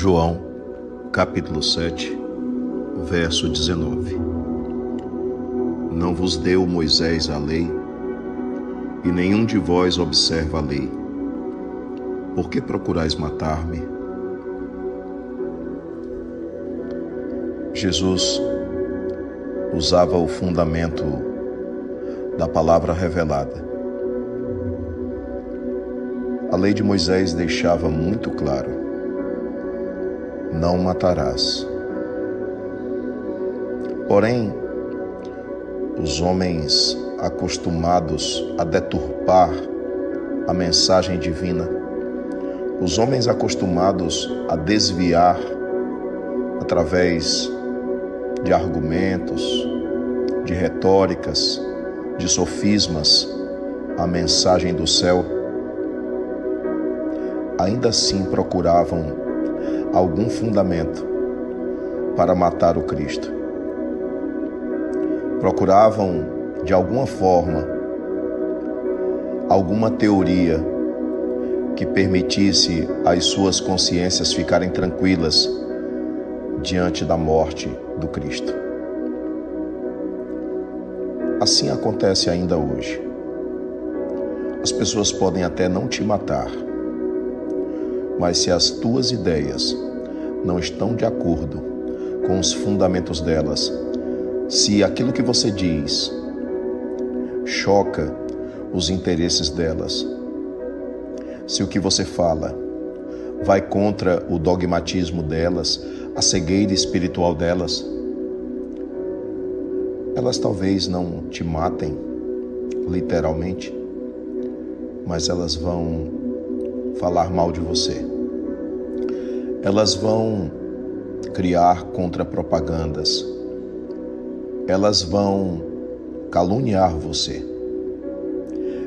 João, capítulo 7, verso 19. Não vos deu Moisés a lei, e nenhum de vós observa a lei. Por que procurais matar-me? Jesus usava o fundamento da palavra revelada. A lei de Moisés deixava muito claro: não matarás. Porém, os homens acostumados a deturpar a mensagem divina, os homens acostumados a desviar através de argumentos, de retóricas, de sofismas a mensagem do céu, ainda assim procuravam algum fundamento para matar o Cristo. Procuravam, de alguma forma, alguma teoria que permitisse às suas consciências ficarem tranquilas diante da morte do Cristo. Assim acontece ainda hoje. As pessoas podem até não te matar, mas se as tuas ideias não estão de acordo com os fundamentos delas, se aquilo que você diz choca os interesses delas, se o que você fala vai contra o dogmatismo delas, a cegueira espiritual delas, elas talvez não te matem, literalmente, mas elas vão falar mal de você. Elas vão criar contra-propagandas. Elas vão caluniar você.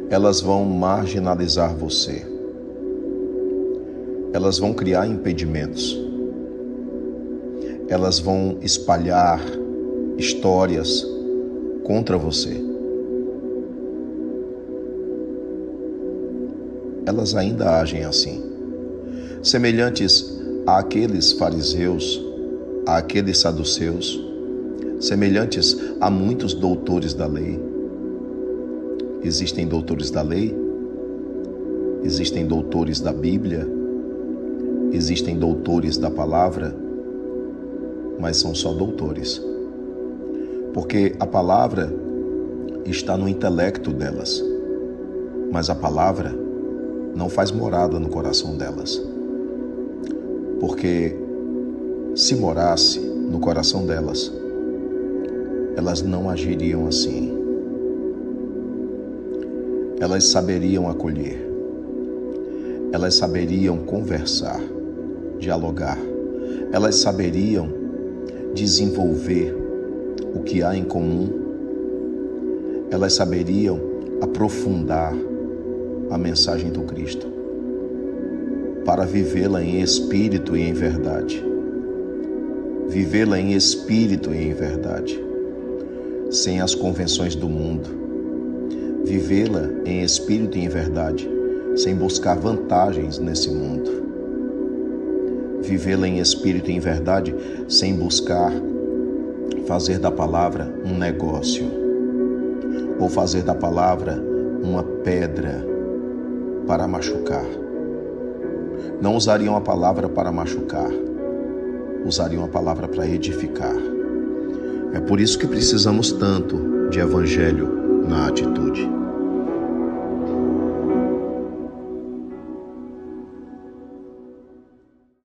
Elas vão marginalizar você. Elas vão criar impedimentos. Elas vão espalhar histórias contra você. Elas ainda agem assim, semelhantes àqueles fariseus, àqueles saduceus, semelhantes a muitos doutores da lei. Existem doutores da lei, existem doutores da Bíblia, existem doutores da palavra, mas são só doutores. Porque a palavra está no intelecto delas, mas a palavra não faz morada no coração delas. Porque se morasse no coração delas, elas não agiriam assim. Elas saberiam acolher, elas saberiam conversar, dialogar, elas saberiam desenvolver o que há em comum, elas saberiam aprofundar a mensagem do Cristo para vivê-la em espírito e em verdade. Vivê-la em espírito e em verdade, sem as convenções do mundo. Vivê-la em espírito e em verdade, sem buscar vantagens nesse mundo. Vivê-la em espírito e em verdade, sem buscar fazer da palavra um negócio, ou fazer da palavra uma pedra para machucar. Não usariam a palavra para machucar, usariam a palavra para edificar. É por isso que precisamos tanto de evangelho na atitude.